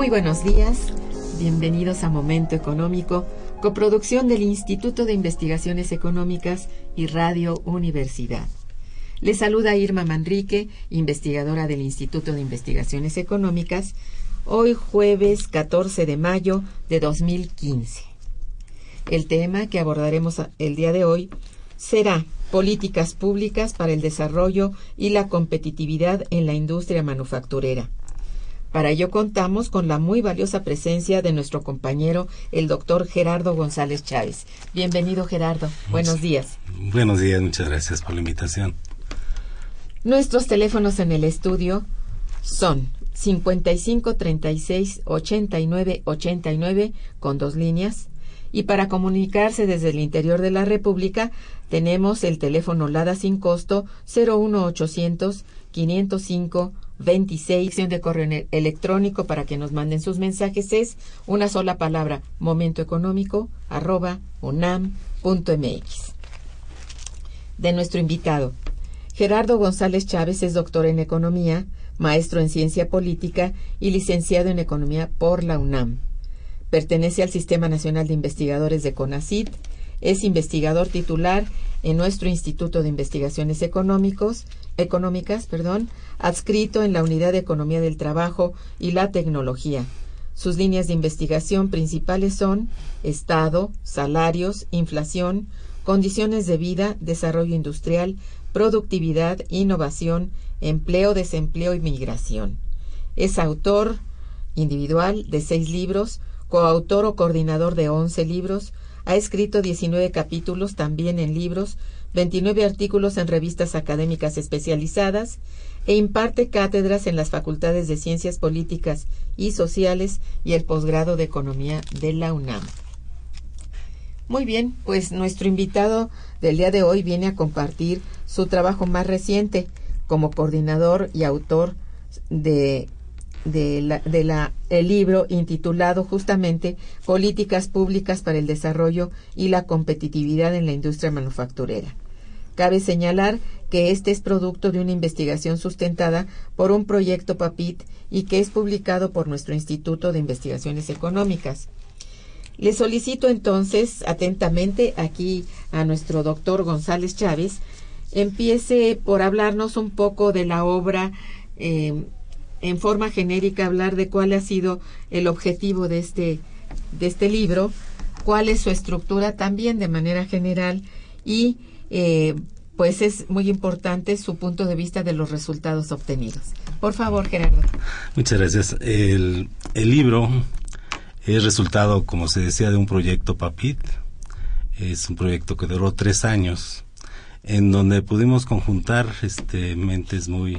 Muy buenos días, bienvenidos a Momento Económico, coproducción del Instituto de Investigaciones Económicas y Radio Universidad. Les saluda Irma Manrique, investigadora del Instituto de Investigaciones Económicas, hoy jueves 14 de mayo de 2015. El tema que abordaremos el día de hoy será políticas públicas para el desarrollo y la competitividad en la industria manufacturera para ello contamos con la muy valiosa presencia de nuestro compañero, el doctor Gerardo González Chávez. Bienvenido, Gerardo. Buenos días. Buenos días, muchas gracias por la invitación. Nuestros teléfonos en el estudio son 55 36 89 89 con dos líneas. Y para comunicarse desde el interior de la República tenemos el teléfono LADA sin costo 01800 505 26 de correo electrónico para que nos manden sus mensajes es una sola palabra, momentoeconómico arroba unam.mx. De nuestro invitado, Gerardo González Chávez es doctor en economía, maestro en ciencia política y licenciado en economía por la UNAM. Pertenece al Sistema Nacional de Investigadores de CONACIT, es investigador titular en nuestro Instituto de Investigaciones Económicos, Económicas, perdón, adscrito en la Unidad de Economía del Trabajo y la Tecnología. Sus líneas de investigación principales son Estado, salarios, inflación, condiciones de vida, desarrollo industrial, productividad, innovación, empleo, desempleo y migración. Es autor individual de seis libros, coautor o coordinador de once libros, ha escrito 19 capítulos también en libros, 29 artículos en revistas académicas especializadas e imparte cátedras en las facultades de Ciencias Políticas y Sociales y el posgrado de Economía de la UNAM. Muy bien, pues nuestro invitado del día de hoy viene a compartir su trabajo más reciente como coordinador y autor de de la, el libro intitulado justamente Políticas Públicas para el Desarrollo y la Competitividad en la Industria Manufacturera. Cabe señalar que este es producto de una investigación sustentada por un proyecto PAPIT y que es publicado por nuestro Instituto de Investigaciones Económicas. Le solicito entonces atentamente aquí a nuestro doctor González Chávez empiece por hablarnos un poco de la obra eh, en forma genérica hablar de cuál ha sido el objetivo de este, de este libro, cuál es su estructura también de manera general y eh, pues es muy importante su punto de vista de los resultados obtenidos. Por favor, Gerardo. Muchas gracias. El, libro es resultado, como se decía, de un proyecto PAPIT. Es un proyecto que duró tres años, en donde pudimos conjuntar este, mentes muy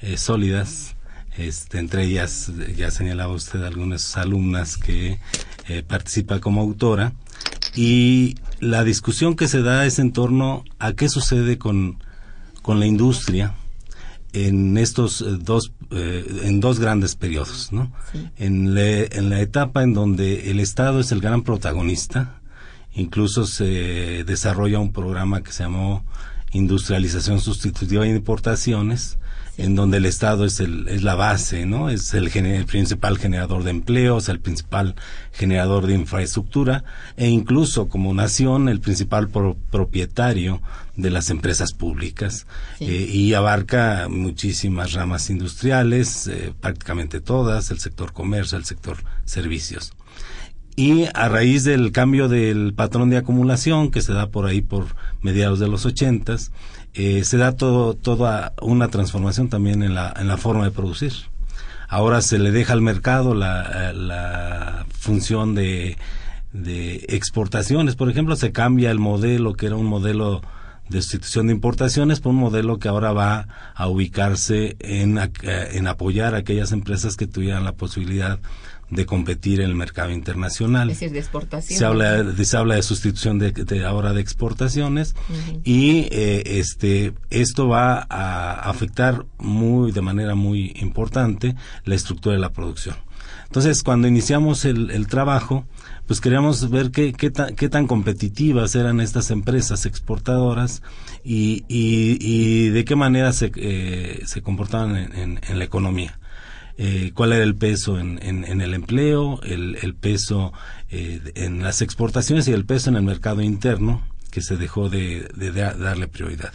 eh, sólidas. Este, entre ellas, ya señalaba usted algunas alumnas que eh, participa como autora y la discusión que se da es en torno a qué sucede con, con la industria en estos eh, dos eh, en dos grandes periodos ¿no? en, en la etapa en donde el Estado es el gran protagonista incluso se desarrolla un programa que se llamó industrialización sustitutiva de importaciones en donde el Estado es, el, es la base, ¿no? Es el, el, principal generador de empleos, el principal generador de infraestructura e incluso como nación el principal propietario de las empresas públicas eh, y abarca muchísimas ramas industriales, eh, prácticamente todas, el sector comercio, el sector servicios. Y a raíz del cambio del patrón de acumulación que se da por ahí por mediados de los ochentas, eh, se da todo, toda una transformación también en la, en la forma de producir. Ahora se le deja al mercado la, la función de, de exportaciones. Por ejemplo, se cambia el modelo que era un modelo de sustitución de importaciones por un modelo que ahora va a ubicarse en, en apoyar a aquellas empresas que tuvieran la posibilidad de competir en el mercado internacional. Es decir, de exportación. Se habla de, se habla de sustitución de, ahora de exportaciones y eh, este esto va a afectar muy de manera muy importante la estructura de la producción. Entonces, cuando iniciamos el, el trabajo, pues queríamos ver qué, qué, qué, tan competitivas eran estas empresas exportadoras y, y, y de qué manera se, eh, se comportaban en, en la economía. Eh, cuál era el peso en, en, el empleo, el, el peso eh, en las exportaciones y el peso en el mercado interno, que se dejó de, de, darle prioridad.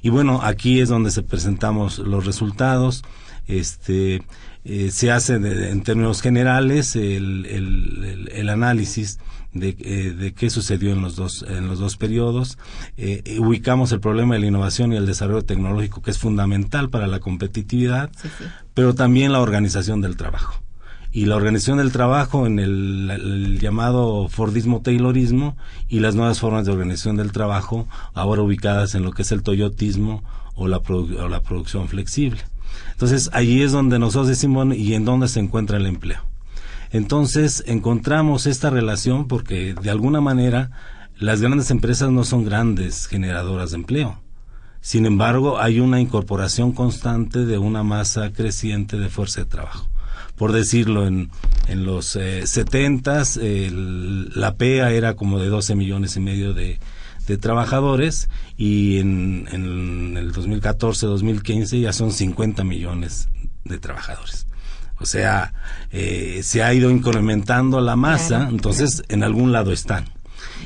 Y bueno, aquí es donde se presentamos los resultados. Este, eh, se hace en términos generales el, el, el análisis de, eh, de qué sucedió en los dos, en los dos periodos. Eh, ubicamos el problema de la innovación y el desarrollo tecnológico, que es fundamental para la competitividad, pero también la organización del trabajo. Y la organización del trabajo en el, llamado Fordismo Taylorismo y las nuevas formas de organización del trabajo, ahora ubicadas en lo que es el Toyotismo o la, o la producción flexible. Entonces, allí es donde nosotros decimos, ¿y en dónde se encuentra el empleo? Entonces encontramos esta relación porque de alguna manera las grandes empresas no son grandes generadoras de empleo. Sin embargo, hay una incorporación constante de una masa creciente de fuerza de trabajo. Por decirlo, en, en los eh, 70 la PEA era como de 12 millones y medio de, de trabajadores y en, en el 2014-2015 ya son 50 millones de trabajadores. O sea, eh, se ha ido incrementando la masa, entonces en algún lado están.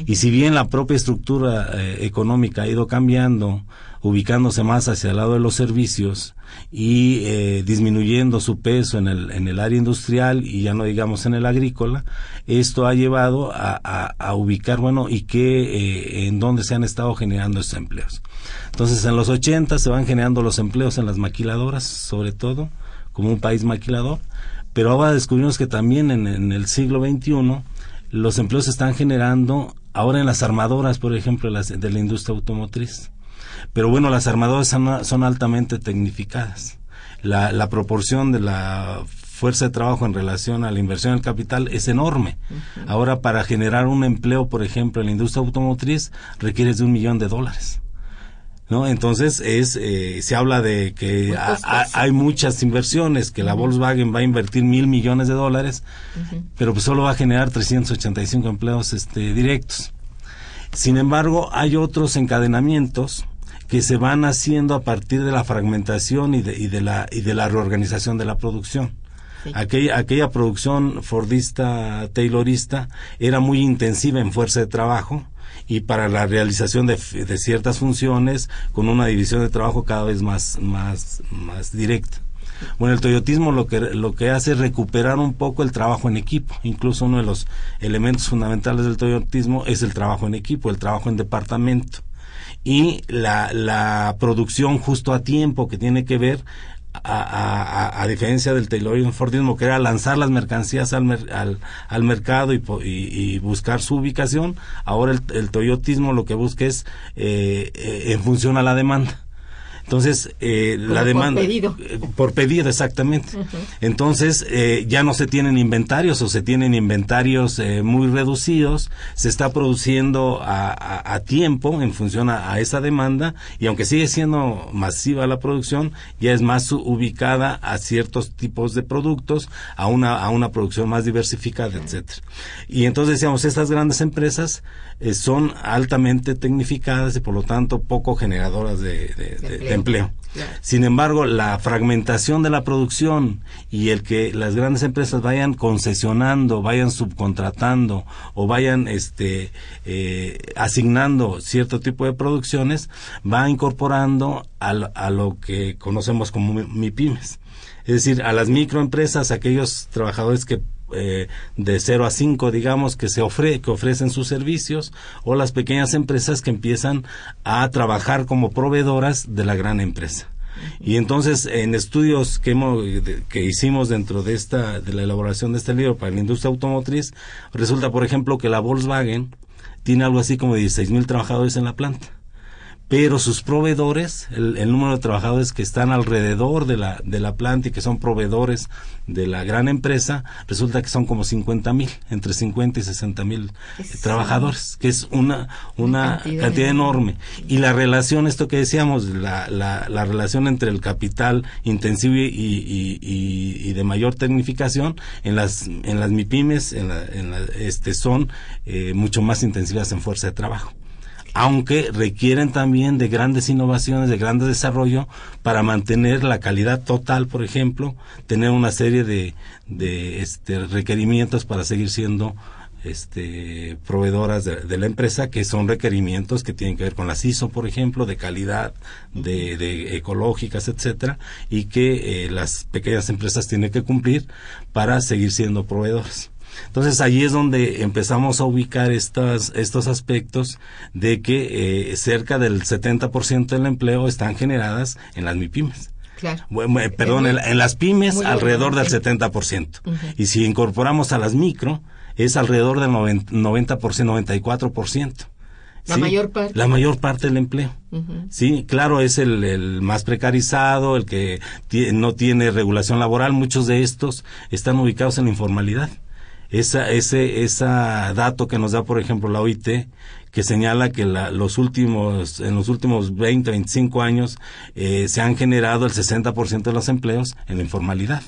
Y si bien la propia estructura eh, económica ha ido cambiando, ubicándose más hacia el lado de los servicios y eh, disminuyendo su peso en el, en el área industrial y ya no digamos en el agrícola, esto ha llevado a, a, ubicar, bueno, y qué, en dónde se han estado generando estos empleos. Entonces, en los 80 se van generando los empleos en las maquiladoras, sobre todo, como un país maquilador, pero ahora descubrimos que también en, el siglo XXI los empleos se están generando ahora en las armadoras, por ejemplo, las, de la industria automotriz. Pero bueno, las armadoras son, altamente tecnificadas. La, la, proporción de la fuerza de trabajo en relación a la inversión en capital es enorme. Ahora, para generar un empleo, por ejemplo, en la industria automotriz, requieres de un millón de dólares. ¿no? Entonces es eh, se habla de que hay muchas inversiones, que la Volkswagen va a invertir mil millones de dólares, pero pues solo va a generar 385 empleos este, directos. Sin embargo, hay otros encadenamientos que se van haciendo a partir de la fragmentación y de, y de la y de la reorganización de la producción. Aquella, aquella producción fordista, taylorista, era muy intensiva en fuerza de trabajo, y para la realización de, ciertas funciones con una división de trabajo cada vez más, más, más directa. Bueno, el toyotismo lo que, lo que hace es recuperar un poco el trabajo en equipo. Incluso uno de los elementos fundamentales del toyotismo es el trabajo en equipo, el trabajo en departamento. Y la, la producción justo a tiempo que tiene que ver a, diferencia del Taylorismo Fordismo, que era lanzar las mercancías al, al, al mercado y, y, buscar su ubicación, ahora el, el Toyotismo lo que busca es eh, eh en función a la demanda. Entonces, eh, la demanda... Por pedido. Eh, por pedido, exactamente. Entonces, eh, ya no se tienen inventarios o se tienen inventarios eh, muy reducidos, se está produciendo a, a, tiempo en función a, esa demanda y aunque sigue siendo masiva la producción, ya es más ubicada a ciertos tipos de productos, a una, a una producción más diversificada, etcétera. Y entonces decíamos, estas grandes empresas son altamente tecnificadas y por lo tanto poco generadoras de, de empleo. Sin embargo, la fragmentación de la producción y el que las grandes empresas vayan concesionando, vayan subcontratando o vayan este, eh, asignando cierto tipo de producciones, va incorporando a, a lo que conocemos como MIPIMES. Es decir, a las microempresas, aquellos trabajadores que eh, de 0 a 5, digamos, que se ofre, que ofrecen sus servicios, o las pequeñas empresas que empiezan a trabajar como proveedoras de la gran empresa. Y entonces, en estudios que, hemos, que hicimos dentro de esta, de la elaboración de este libro para la industria automotriz, resulta, por ejemplo, que la Volkswagen tiene algo así como 16 mil trabajadores en la planta pero sus proveedores, el, número de trabajadores que están alrededor de la, de la planta y que son proveedores de la gran empresa, resulta que son como 50 mil, entre 50 y 60 mil trabajadores, que es una, una, cantidad, enorme. Y la relación, esto que decíamos, la, la, la relación entre el capital intensivo y, y, y, de mayor tecnificación, en las, en las MIPIMES en en este, son eh, mucho más intensivas en fuerza de trabajo aunque requieren también de grandes innovaciones, de grandes desarrollo para mantener la calidad total, por ejemplo, tener una serie de, de este, requerimientos para seguir siendo este, proveedoras de, la empresa, que son requerimientos que tienen que ver con las ISO, por ejemplo, de calidad, de, de ecológicas, etcétera, y que eh, las pequeñas empresas tienen que cumplir para seguir siendo proveedores. Entonces ahí es donde empezamos a ubicar estas, estos aspectos de que eh, cerca del 70% del empleo están generadas en las MIPIMES. Claro. perdón, en, las pymes alrededor del 70%. Y si incorporamos a las micro, es alrededor del 90%, 94%. La mayor parte. La mayor parte del empleo. Sí, claro, es el, el, más precarizado, el que no tiene regulación laboral. Muchos de estos están ubicados en la informalidad esa, ese, esa dato que nos da, por ejemplo, la OIT, que señala que la, los últimos, en los últimos 20, 25 años, eh, se han generado el 60% de los empleos en la informalidad.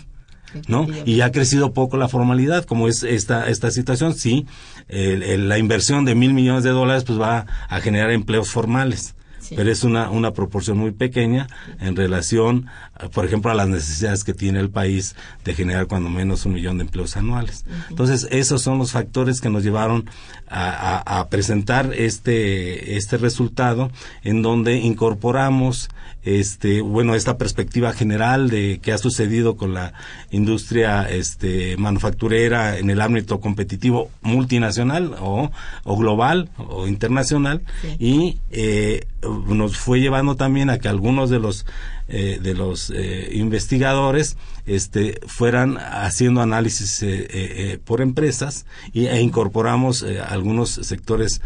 ¿no? Y ha crecido poco la formalidad, como es esta, esta situación, sí, la inversión de mil millones de dólares pues va a generar empleos formales pero es una, una proporción muy pequeña en relación, por ejemplo, a las necesidades que tiene el país de generar cuando menos un millón de empleos anuales. Entonces, esos son los factores que nos llevaron a, a, presentar este, este resultado en donde incorporamos este bueno esta perspectiva general de qué ha sucedido con la industria este manufacturera en el ámbito competitivo multinacional o, o global o internacional. Y eh, nos fue llevando también a que algunos de los eh, de los eh, investigadores este, fueran haciendo análisis eh, por empresas y, e incorporamos algunos sectores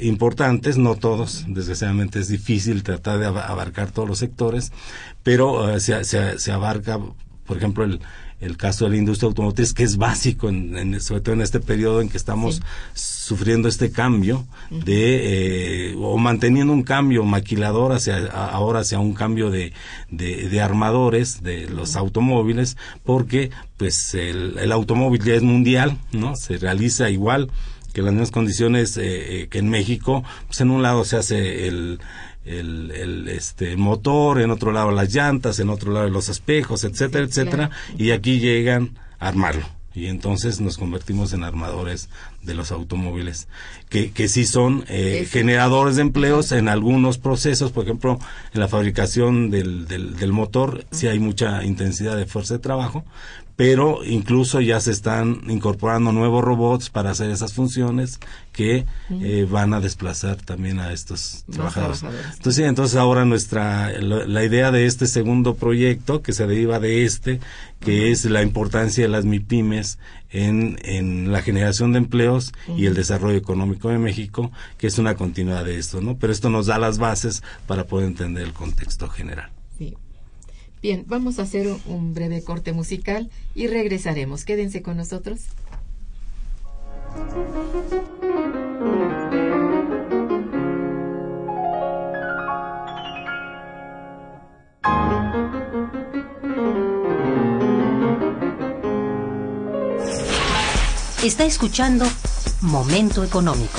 importantes, no todos, desgraciadamente es difícil tratar de abarcar todos los sectores, pero se, se, se abarca, por ejemplo, el, el caso de la industria automotriz, que es básico, en, sobre todo en este periodo en que estamos sufriendo este cambio de, eh, o manteniendo un cambio maquilador hacia, ahora hacia un cambio de, de, armadores de los automóviles, porque pues el, el, automóvil ya es mundial, ¿no? Se realiza igual que las mismas condiciones eh, eh, que en México, pues en un lado se hace el el, el, este motor, en otro lado las llantas, en otro lado los espejos, etcétera, etcétera, y aquí llegan a armarlo. y entonces nos convertimos en armadores de los automóviles que, que sí son eh, generadores de empleos en algunos procesos. Por ejemplo en la fabricación del, del, del motor sí hay mucha intensidad de fuerza de trabajo pero incluso ya se están incorporando nuevos robots para hacer esas funciones que eh, van a desplazar también a estos trabajadores. Entonces, entonces ahora nuestra la, idea de este segundo proyecto que se deriva de este, que es la importancia de las MIPIMES en, en la generación de empleos y el desarrollo económico de México, que es una continuidad de esto, ¿no? Pero esto nos da las bases para poder entender el contexto general. Bien, vamos a hacer un breve corte musical y regresaremos. Quédense con nosotros. Está escuchando Momento Económico.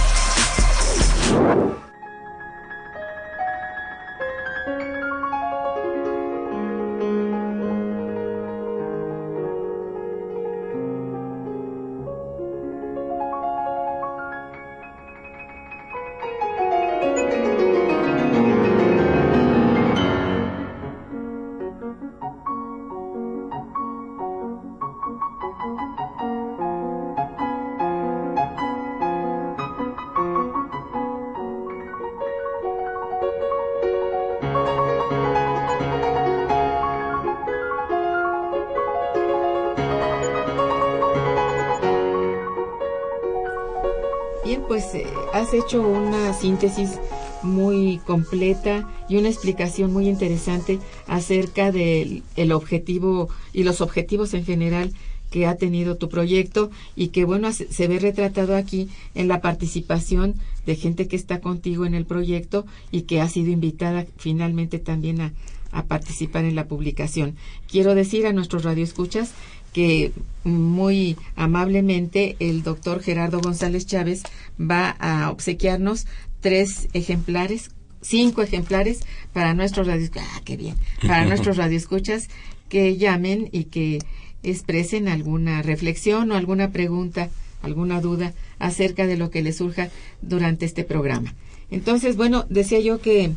Hecho una síntesis muy completa y una explicación muy interesante acerca del el objetivo y los objetivos en general que ha tenido tu proyecto y que bueno se ve retratado aquí en la participación de gente que está contigo en el proyecto y que ha sido invitada finalmente también a, a participar en la publicación. Quiero decir a nuestros radioescuchas que muy amablemente el doctor Gerardo González Chávez va a obsequiarnos tres ejemplares, cinco ejemplares para nuestros radioescuchas, ah, qué bien, para nuestros radioescuchas que llamen y que expresen alguna reflexión o alguna pregunta, alguna duda acerca de lo que les surja durante este programa. Entonces, bueno, decía yo que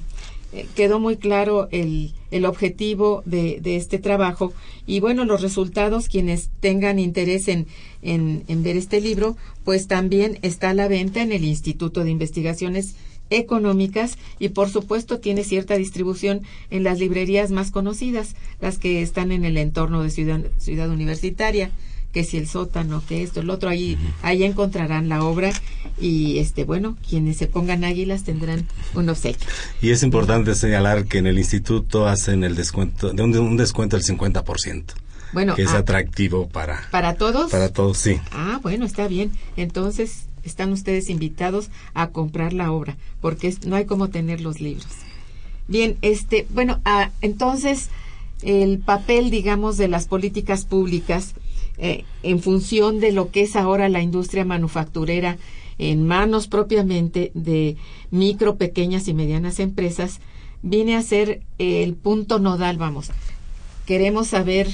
quedó muy claro el, el objetivo de, de, este trabajo. Y bueno, los resultados, quienes tengan interés en, en, ver este libro, pues también está a la venta en el Instituto de Investigaciones económicas y por supuesto tiene cierta distribución en las librerías más conocidas, las que están en el entorno de Ciudad, ciudad Universitaria que si el sótano, que esto, el otro, ahí, ahí encontrarán la obra y este bueno, quienes se pongan águilas tendrán un obsequio. Y es importante señalar que en el instituto hacen el descuento, de un, un descuento del 50%. Bueno, que es ah, atractivo para para todos. Para todos, sí. Ah, bueno, está bien. Entonces, están ustedes invitados a comprar la obra, porque no hay como tener los libros. Bien, este, bueno, ah, entonces el papel, digamos, de las políticas públicas eh, en función de lo que es ahora la industria manufacturera en manos propiamente de micro, pequeñas y medianas empresas, viene a ser el punto nodal, vamos. Queremos saber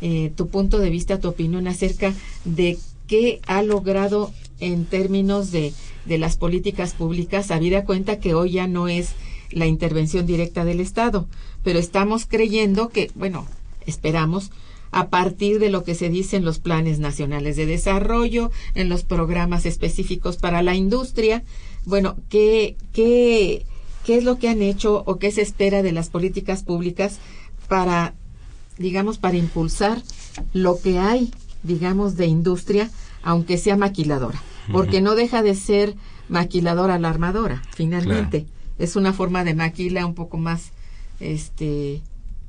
eh, tu punto de vista, tu opinión acerca de qué ha logrado en términos de, de las políticas públicas, habida cuenta que hoy ya no es la intervención directa del Estado, pero estamos creyendo que, bueno, esperamos a partir de lo que se dice en los planes nacionales de desarrollo, en los programas específicos para la industria. Bueno, ¿qué, qué, qué es lo que han hecho o qué se espera de las políticas públicas para, digamos, para impulsar lo que hay, digamos, de industria, aunque sea maquiladora? Porque no deja de ser maquiladora la armadora, finalmente. Es una forma de maquila un poco más, este,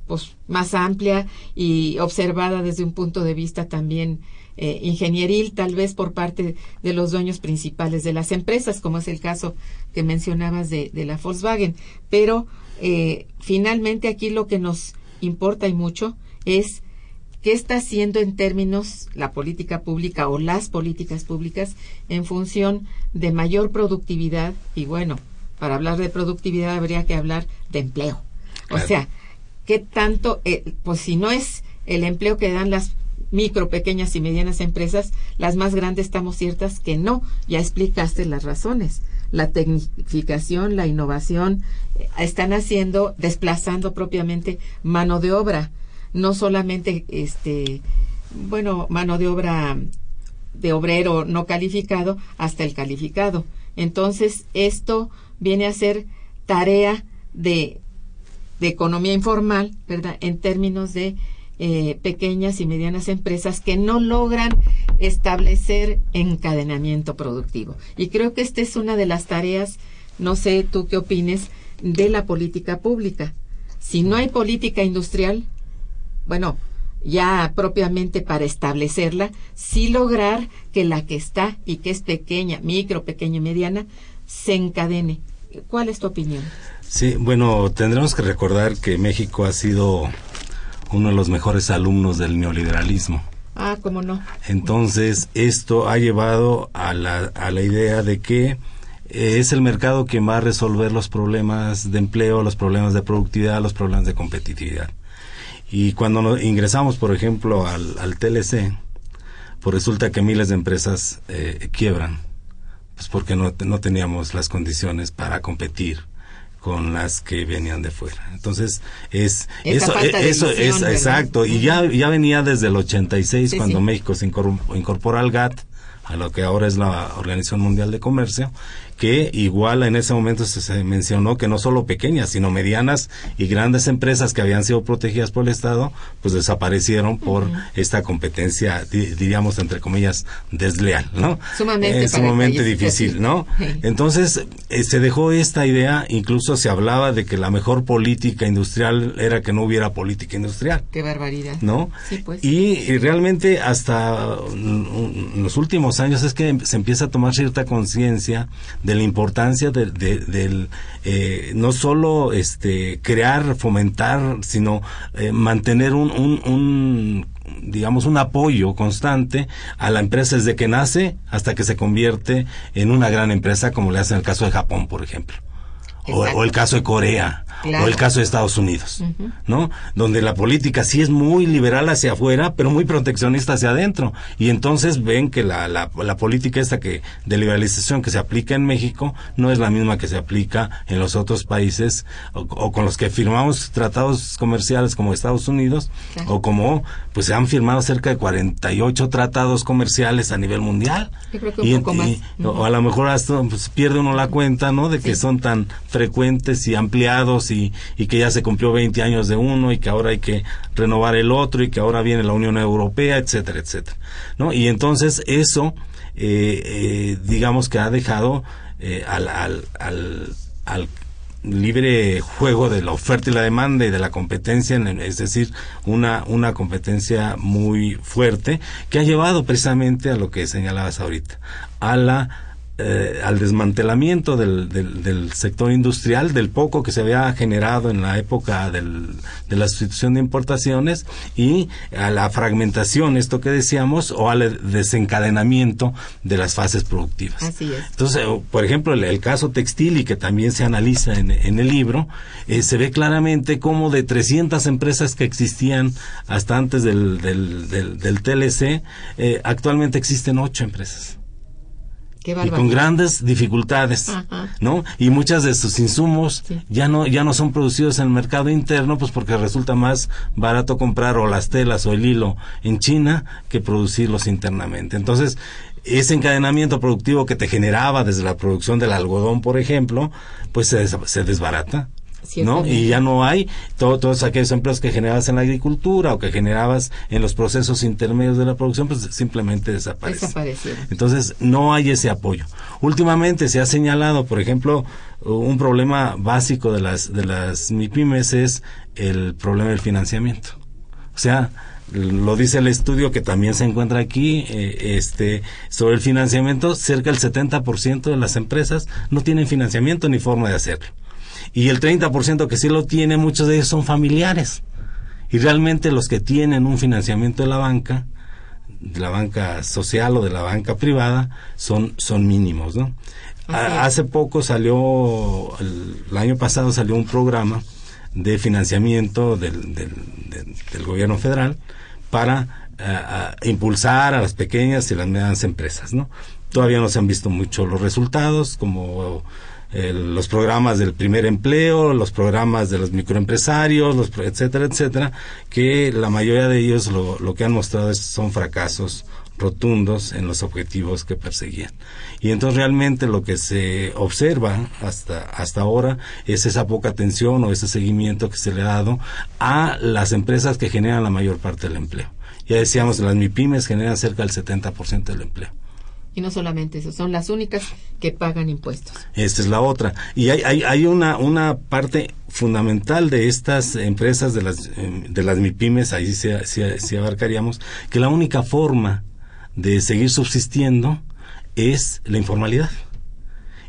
pues, más amplia y observada desde un punto de vista también eh, ingenieril, tal vez por parte de los dueños principales de las empresas, como es el caso que mencionabas de, de la Volkswagen. Pero eh, finalmente aquí lo que nos importa y mucho es qué está haciendo en términos la política pública o las políticas públicas en función de mayor productividad y bueno, para hablar de productividad habría que hablar de empleo. O sea, qué tanto, eh, pues si no es el empleo que dan las micro, pequeñas y medianas empresas, las más grandes estamos ciertas que no. Ya explicaste las razones. La tecnificación, la innovación, eh, están haciendo, desplazando propiamente mano de obra, no solamente este, bueno, mano de obra de obrero no calificado hasta el calificado. Entonces, esto viene a ser tarea de de economía informal, ¿verdad? En términos de eh, pequeñas y medianas empresas que no logran establecer encadenamiento productivo. Y creo que esta es una de las tareas, no sé tú qué opines, de la política pública. Si no hay política industrial, bueno, ya propiamente para establecerla, sí lograr que la que está y que es pequeña, micro, pequeña y mediana, se encadene. ¿Cuál es tu opinión? Sí, bueno, tendremos que recordar que México ha sido uno de los mejores alumnos del neoliberalismo. Ah, cómo no. Entonces, esto ha llevado a la, a la idea de que eh, es el mercado que va a resolver los problemas de empleo, los problemas de productividad, los problemas de competitividad. Y cuando ingresamos, por ejemplo, al, al TLC, pues resulta que miles de empresas eh, quiebran, pues porque no, no teníamos las condiciones para competir con las que venían de fuera. Entonces, es eso, eso es exacto. Y ya, ya venía desde el 86, cuando México se incorpora al GATT, a lo que ahora es la Organización Mundial de Comercio, que igual en ese momento se, mencionó que no solo pequeñas, sino medianas y grandes empresas que habían sido protegidas por el Estado, pues desaparecieron por esta competencia, diríamos entre comillas, desleal, ¿no? Sumamente, eh, sumamente difícil, ¿no? Entonces, eh, se dejó esta idea, incluso se hablaba de que la mejor política industrial era que no hubiera política industrial. Qué barbaridad. ¿No? Sí, pues. Y, realmente hasta los últimos años es que se empieza a tomar cierta conciencia de la importancia de, del eh, no solo este crear, fomentar, sino eh, mantener un, un, digamos un apoyo constante a la empresa desde que nace hasta que se convierte en una gran empresa como le hace en el caso de Japón, por ejemplo. O, el caso de Corea Claro. O el caso de Estados Unidos, ¿no? Donde la política sí es muy liberal hacia afuera, pero muy proteccionista hacia adentro. Y entonces ven que la, la, la política esta que de liberalización que se aplica en México no es la misma que se aplica en los otros países o, o con los que firmamos tratados comerciales como Estados Unidos Claro. o como pues se han firmado cerca de 48 tratados comerciales a nivel mundial. Yo creo que un Y- poco más. y- o a lo mejor hasta pues, pierde uno la cuenta, ¿no? De que Sí. son tan frecuentes y ampliados y, que ya se cumplió 20 años de uno y que ahora hay que renovar el otro y que ahora viene la Unión Europea, etcétera, etcétera, ¿no? Y entonces eso, eh, eh, digamos que ha dejado eh, al, al, al, al libre juego de la oferta y la demanda y de la competencia, es decir, una, una competencia muy fuerte que ha llevado precisamente a lo que señalabas ahorita, a la eh, al desmantelamiento del, del, del sector industrial, del poco que se había generado en la época del, de la sustitución de importaciones y a la fragmentación, esto que decíamos, o al desencadenamiento de las fases productivas. Así es. Entonces, eh, por ejemplo, el, el caso textil y que también se analiza en, en el libro, eh, se ve claramente cómo de 300 empresas que existían hasta antes del, del, del, del TLC, eh, actualmente existen 8 empresas Qué y con grandes dificultades, Ajá. ¿no? Y muchas de sus insumos Sí. ya no ya no son producidos en el mercado interno, pues porque resulta más barato comprar o las telas o el hilo en China que producirlos internamente. Entonces, ese encadenamiento productivo que te generaba desde la producción del algodón, por ejemplo, pues se, se desbarata. ¿No? Y ya no hay todo- todos aquellos empleos que generabas en la agricultura o que generabas en los procesos intermedios de la producción, pues simplemente desaparecen. Desaparecieron. Entonces, no hay ese apoyo. Últimamente se ha señalado, por ejemplo, un problema básico de las, de las MIPIMES es el problema del financiamiento. O sea, lo dice el estudio que también se encuentra aquí, eh, este, sobre el financiamiento, cerca del 70% de las empresas no tienen financiamiento ni forma de hacerlo. Y el 30% que sí lo tiene, muchos de ellos son familiares. Y realmente los que tienen un financiamiento de la banca, de la banca social o de la banca privada, son, son mínimos, ¿no? A- hace poco salió, el, el año pasado salió un programa de financiamiento del, del, del- del gobierno federal para eh, a- impulsar a las pequeñas y las medianas empresas, ¿no? Todavía no se han visto mucho los resultados, como eh, los programas del primer empleo, los programas de los microempresarios, los, etcétera, etcétera, que la mayoría de ellos lo, lo que han mostrado es- son fracasos rotundos en los objetivos que perseguían. Y entonces realmente lo que se observa hasta, hasta ahora es esa poca atención o ese seguimiento que se le ha dado a las empresas que generan la mayor parte del empleo. Ya decíamos, las MIPIMES generan cerca del 70% del empleo. Y no solamente eso, son las únicas que pagan impuestos. Esta es la otra. Y hay, hay, hay una, una parte fundamental de estas empresas, de las, eh, de las MIPIMES, ahí sí, sí- sí abarcaríamos, que la única forma de seguir subsistiendo es la informalidad.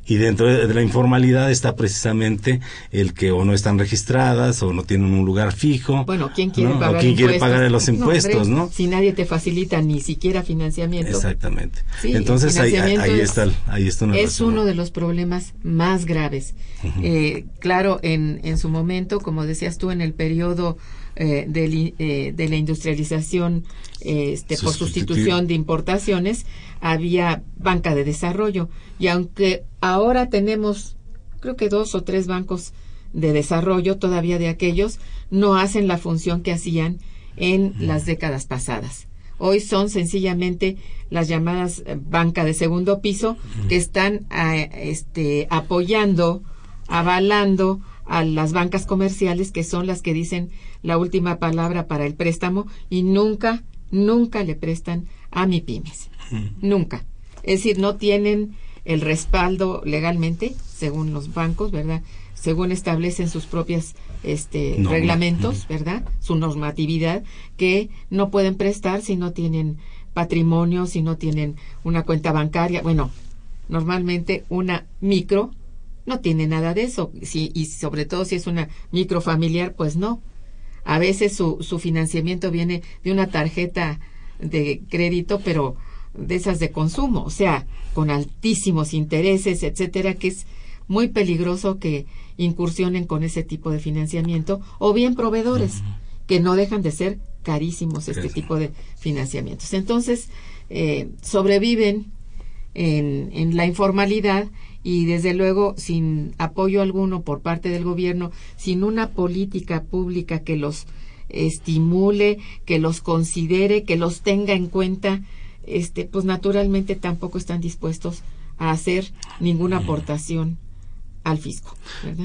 Y dentro de, de la informalidad está precisamente el que o no están registradas o no tienen un lugar fijo. Bueno, ¿quién quiere ¿no? O pagar quién quiere pagar los impuestos, hombre, ¿no? Si nadie te facilita ni siquiera financiamiento. Exactamente. Sí, Entonces ahí, está, ahí está una es razón. uno de los problemas más graves. Eh, claro, en, en su momento, como decías tú, en el periodo eh, del i- eh, de la industrialización este, por sustitución de importaciones, había banca de desarrollo. Y aunque ahora tenemos, creo que dos o tres bancos de desarrollo todavía de aquellos, no hacen la función que hacían en las décadas pasadas. Hoy son sencillamente las llamadas eh, banca de segundo piso que están eh, este, apoyando, avalando a las bancas comerciales que son las que dicen la última palabra para el préstamo y nunca, nunca le prestan a mi pymes. Nunca. Es decir, no tienen el respaldo legalmente, según los bancos, ¿verdad? Según establecen sus propias este, reglamentos, ¿verdad? Su normatividad, que no pueden prestar si no tienen patrimonio, si no tienen una cuenta bancaria. Bueno, normalmente una micro no tiene nada de eso. Si, y sobre todo si es una micro familiar, pues no. A veces su, su financiamiento viene de una tarjeta de crédito, pero de esas de consumo, o sea, con altísimos intereses, etcétera, que es muy peligroso que incursionen con ese tipo de financiamiento o bien proveedores que no dejan de ser carísimos este tipo de financiamientos. Entonces, eh, sobreviven en, en la informalidad y desde luego sin apoyo alguno por parte del gobierno, sin una política pública que los estimule, que los considere, que los tenga en cuenta, este, pues naturalmente tampoco están dispuestos a hacer ninguna aportación al fisco.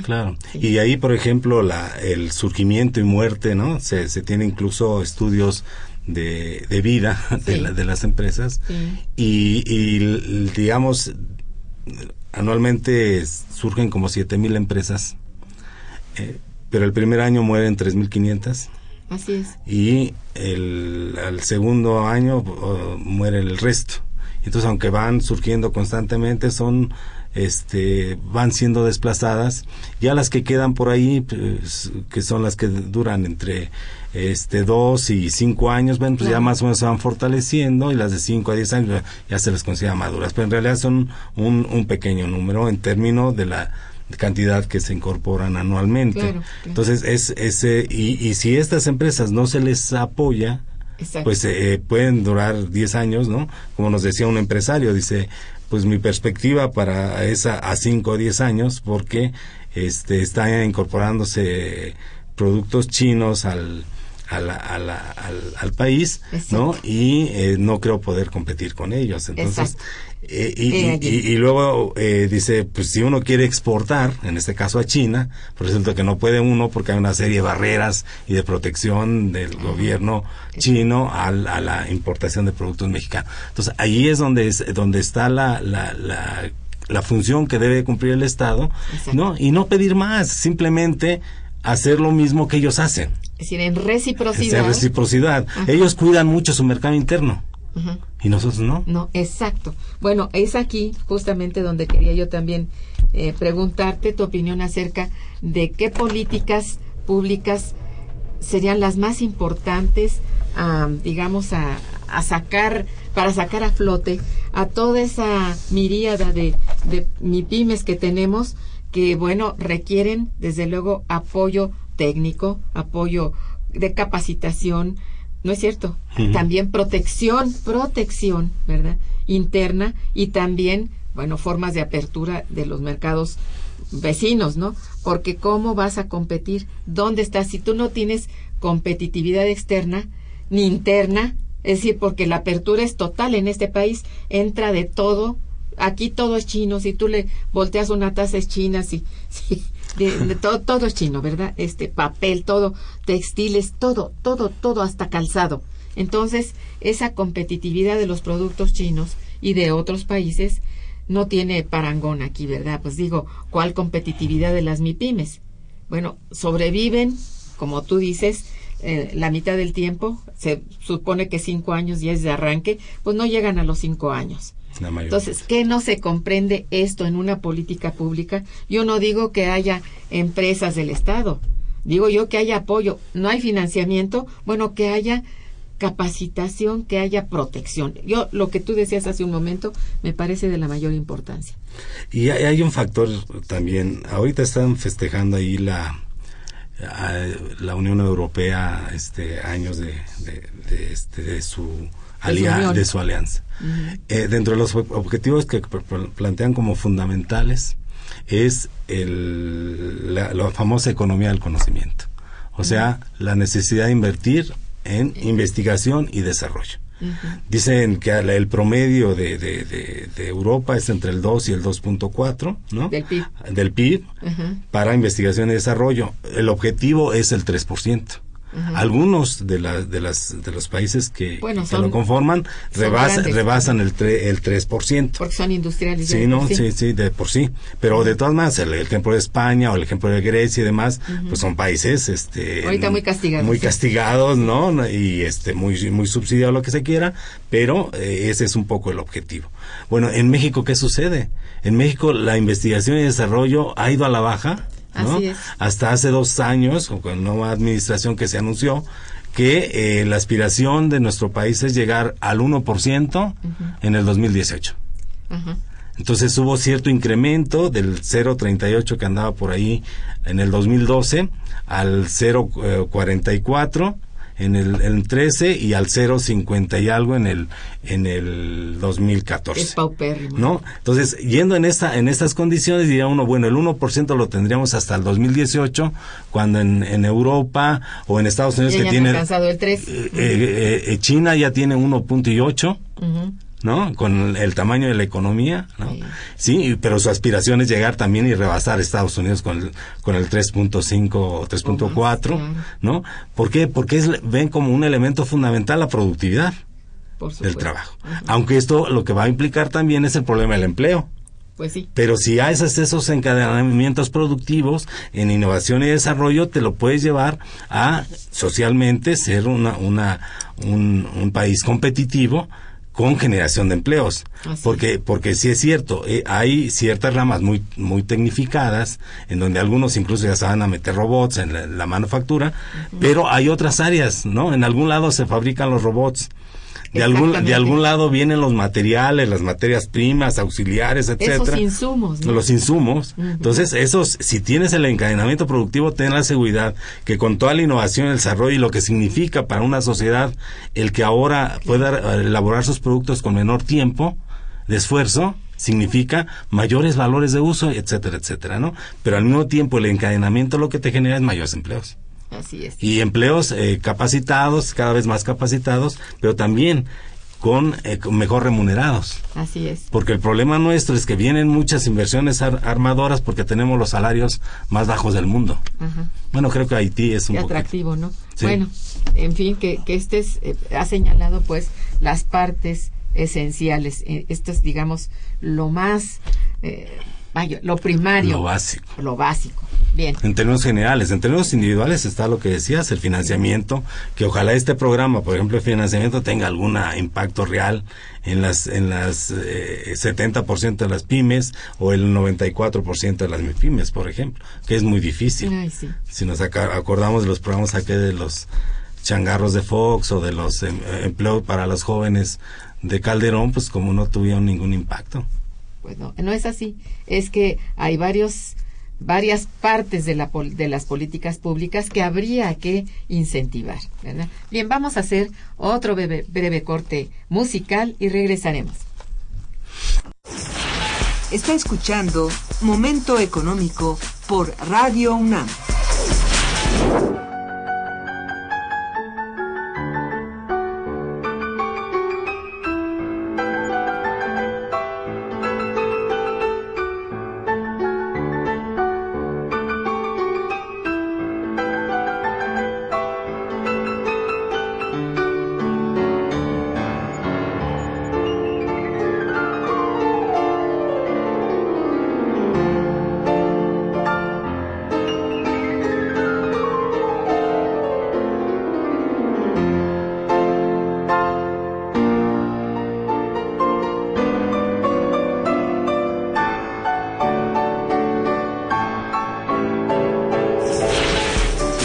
Claro. Y ahí, por ejemplo, la, el surgimiento y muerte, ¿no? Se, se tiene incluso estudios de, de vida de, la, de las empresas y, y, digamos, anualmente surgen como siete mil empresas, eh, pero el primer año mueren 3.500. Así es. Y el, al segundo año muere el resto. Entonces, aunque van surgiendo constantemente, son este van siendo desplazadas ya las que quedan por ahí pues, que son las que duran entre este dos y cinco años bueno pues ya más o menos se van fortaleciendo y las de cinco a diez años ya se les considera maduras pero en realidad son un, un pequeño número en términos de la cantidad que se incorporan anualmente. Entonces es ese y, y si estas empresas no se les apoya pues eh, pueden durar 10 años, ¿no? Como nos decía un empresario, dice, pues mi perspectiva para esa a 5 o 10 años, porque este está incorporándose productos chinos al, al, al, país, ¿no? Y eh, no creo poder competir con ellos. Entonces, eh, y, y, luego eh, dice, pues si uno quiere exportar, en este caso a China, por resulta que no puede uno porque hay una serie de barreras y de protección del gobierno chino a la importación de productos mexicanos. Entonces, ahí es donde, es, donde está la, la, la, la función que debe cumplir el Estado, ¿no? Y no pedir más, simplemente hacer lo mismo que ellos hacen. Es decir, en reciprocidad. En reciprocidad. Ellos cuidan mucho su mercado interno. Y nosotros no. No, exacto. Bueno, es aquí justamente donde quería yo también eh, preguntarte tu opinión acerca de qué políticas públicas serían las más importantes, digamos, a, a, sacar, para sacar a flote a toda esa miríada de, de MIPIMES que tenemos, que, bueno, requieren, desde luego, apoyo técnico, apoyo de capacitación, ¿no es cierto? También protección, protección, ¿verdad? Interna y también, bueno, formas de apertura de los mercados vecinos, ¿no? Porque ¿cómo vas a competir? ¿Dónde estás? Si tú no tienes competitividad externa ni interna, es decir, porque la apertura es total en este país, entra de todo, aquí todo es chino, si tú le volteas una taza es china, si, si de, todo, todo es chino, ¿verdad? Este papel, todo, textiles, todo, todo, todo, hasta calzado. Entonces, esa competitividad de los productos chinos y de otros países no tiene parangón aquí, ¿verdad? Pues digo, ¿cuál competitividad de las MIPIMES? Bueno, sobreviven, como tú dices, eh, la mitad del tiempo, se supone que cinco años ya es de arranque, pues no llegan a los cinco años. Entonces, ¿qué no se comprende esto en una política pública? Yo no digo que haya empresas del Estado, digo yo que haya apoyo, no hay financiamiento, bueno, que haya capacitación, que haya protección. Yo lo que tú decías hace un momento me parece de la mayor importancia. Y hay, un factor también, ahorita están festejando ahí la la Unión Europea este años de, de, este, de su de su alianza. Eh, dentro de los objetivos que plantean como fundamentales es el, la, famosa economía del conocimiento, o sea, la necesidad de invertir en investigación y desarrollo. Dicen que el promedio de, de, Europa es entre el 2 y el 2.4, ¿no? Del PIB. Del PIB para investigación y desarrollo. El objetivo es el 3%. Algunos de, la, de, las, de los países que, lo conforman rebasan el, el 3%. Porque son industriales. Sí, no, sí. sí, de por sí. Pero de todas maneras, el, ejemplo de España o el ejemplo de Grecia y demás, pues son países este, Ahorita muy castigados. Muy castigados, ¿no? Y este, muy, muy subsidiados, lo que se quiera, pero eh, ese es un poco el objetivo. Bueno, en México, ¿qué sucede? En México la investigación y desarrollo ha ido a la baja hasta hace dos años, con la nueva administración que se anunció, que eh, la aspiración de nuestro país es llegar al 1% en el 2018. Entonces hubo cierto incremento del 0.38 que andaba por ahí en el 2012 al 0.44 en el, en 13 y al 0.50 y algo en el en el 2014. Es paupérrimo. ¿No? Entonces, yendo en esta en estas condiciones diría uno, bueno, el 1% lo tendríamos hasta el 2018 cuando en, en Europa o en Estados Unidos Ya que han tiene alcanzado el 3. eh, eh, eh, China ya tiene 1.8 Ujú. ¿No? Con el tamaño de la economía, ¿no? Sí. Sí, pero su aspiración es llegar también y rebasar Estados Unidos con el, con el 3.5 o 3.4, claro. ¿no? ¿Por qué? Porque es- ven como un elemento fundamental la productividad del trabajo. Aunque esto lo que va a implicar también es el problema del empleo. Pues sí. Pero si haces esos encadenamientos productivos en innovación y desarrollo, te lo puedes llevar a socialmente ser una, una, un, un país competitivo con generación de empleos. Así Porque, porque sí es cierto, eh, hay ciertas ramas muy, muy tecnificadas, en donde algunos incluso ya se van a meter robots en la, la manufactura, pero hay otras áreas, ¿no? En algún lado se fabrican los robots. De algún, de algún lado vienen los materiales, las materias primas, auxiliares, etcétera. Esos insumos, ¿no? Los insumos. Entonces, esos, si tienes el encadenamiento productivo, ten la seguridad que con toda la innovación, el desarrollo y lo que significa para una sociedad el que ahora pueda elaborar sus productos con menor tiempo de esfuerzo, significa mayores valores de uso, etcétera, etcétera, ¿no? Pero al mismo tiempo, el encadenamiento lo que te genera es mayores empleos Así es. y empleos eh, capacitados, cada vez más capacitados, pero también con, eh, con mejor remunerados. Así es. Porque el problema nuestro es que vienen muchas inversiones ar- armadoras porque tenemos los salarios más bajos del mundo. Ajá. Bueno, creo que Haití es un Qué poquito. atractivo, ¿no? Sí. Bueno, en fin, que, que este es, eh, ha señalado pues las partes esenciales. Eh, esto es, digamos, lo más, eh, lo primario. Lo básico. Lo básico. Bien. En términos generales, en términos individuales está lo que decías, el financiamiento, que ojalá este programa, por ejemplo, el financiamiento tenga algún impacto real en las en las eh, 70% de las pymes o el 94% de las pymes, por ejemplo, que es muy difícil. Ay, sí. Si nos acordamos de los programas aquí de los changarros de Fox o de los em- empleos para los jóvenes de Calderón, pues como no tuvieron ningún impacto. Pues no, no es así. Es que hay varios varias partes de, la, de las políticas públicas que habría que incentivar. Bien, vamos a hacer otro breve, breve corte musical y regresaremos. Está escuchando Momento Económico por Radio UNAM.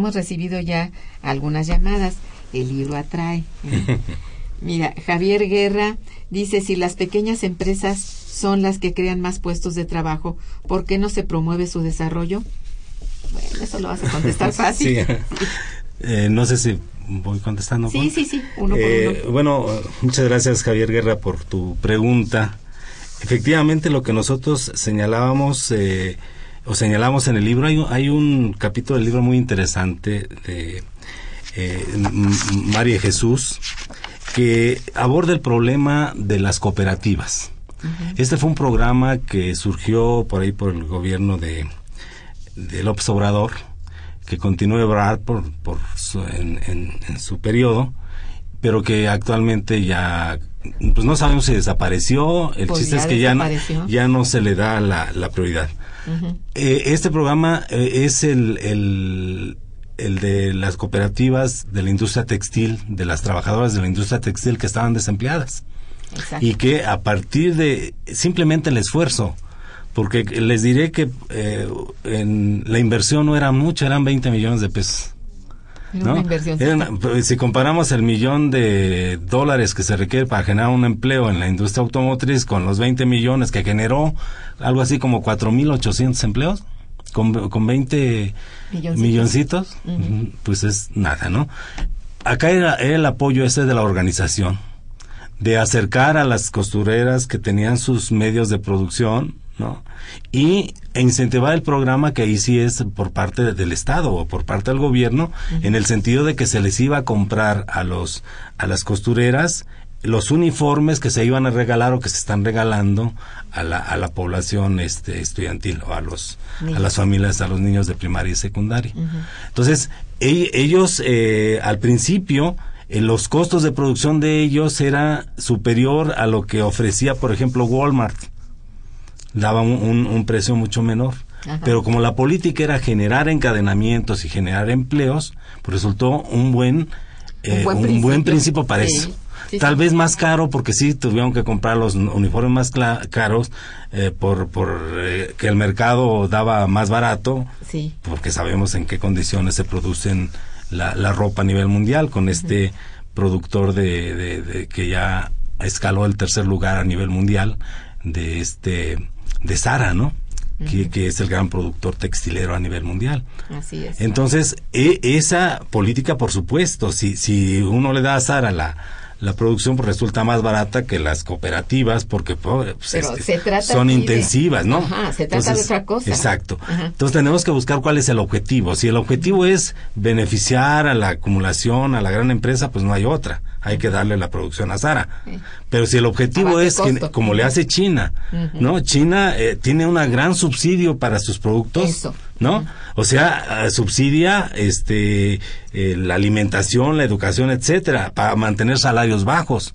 Hemos recibido ya algunas llamadas. El libro atrae. Mira, Javier Guerra dice, si las pequeñas empresas son las que crean más puestos de trabajo, ¿por qué no se promueve su desarrollo? Bueno, eso lo vas a contestar fácil. Sí. Eh, no sé si voy contestando. Sí, sí, sí, uno por Eh, uno. Bueno, muchas gracias Javier Guerra por tu pregunta. Efectivamente, lo que nosotros señalábamos eh, o señalamos en el libro, hay, un- hay un capítulo del libro muy interesante de eh, María Jesús que aborda el problema de las cooperativas. Este fue un programa que surgió por ahí por el gobierno de, de López Obrador, que continuó Ebrard por, por su- en, en- en su periodo, pero que actualmente ya, pues no sabemos si desapareció, el Pues chiste es que ya no, desapareció. ya no se le da la, la prioridad. Eh, este programa eh, es el, el, el de las cooperativas de la industria textil, de las trabajadoras de la industria textil que estaban desempleadas Exacto. y que a partir de simplemente el esfuerzo, porque les diré que eh, en la inversión no era mucha, eran 20 millones de pesos. Pues, si comparamos el millón de dólares que se requiere para generar un empleo en la industria automotriz con los 20 millones que generó, algo así como 4.800 empleos, con, con 20 Milloncitos. pues es nada, ¿no? Acá era el apoyo ese de la organización, de acercar a las costureras que tenían sus medios de producción, ¿no? Y incentivar el programa que ahí sí es por parte de- del Estado o por parte del gobierno, en el sentido de que se les iba a comprar a los a las costureras los uniformes que se iban a regalar o que se están regalando a la, a la población este, estudiantil o a los a las familias, a los niños de primaria y secundaria. Entonces, e- ellos eh, al principio eh, los costos de producción de ellos era superior a lo que ofrecía, por ejemplo, Walmart. Daba un, un- un precio mucho menor. Ajá. Pero como la política era generar encadenamientos y generar empleos, pues resultó un buen, eh, buen un principio. buen principio para Sí, eso. sí, Tal sí. vez más caro porque sí tuvieron que comprar los uniformes más caros eh, por, por eh, que el mercado daba más barato porque sabemos en qué condiciones se producen la, la ropa a nivel mundial con este productor de, de- de- que ya escaló el tercer lugar a nivel mundial de este de Sara, ¿no? que, que es el gran productor textilero a nivel mundial. Así es. Entonces, e- esa política, por supuesto, si, si uno le da a Sara la, la producción, pues resulta más barata que las cooperativas, porque pues, Pero este, se trata son de- intensivas, ¿no? Ajá, se trata de otra cosa. Exacto. Ajá. Entonces tenemos que buscar cuál es el objetivo. Si el objetivo es beneficiar a la acumulación, a la gran empresa, pues no hay otra. Hay que darle la producción a Sara. Sí. Pero si el objetivo es, que, como le hace China, ¿no? China eh, tiene un gran subsidio para sus productos, Eso. ¿No? O sea, subsidia este eh, la alimentación, la educación, etcétera, para mantener salarios bajos.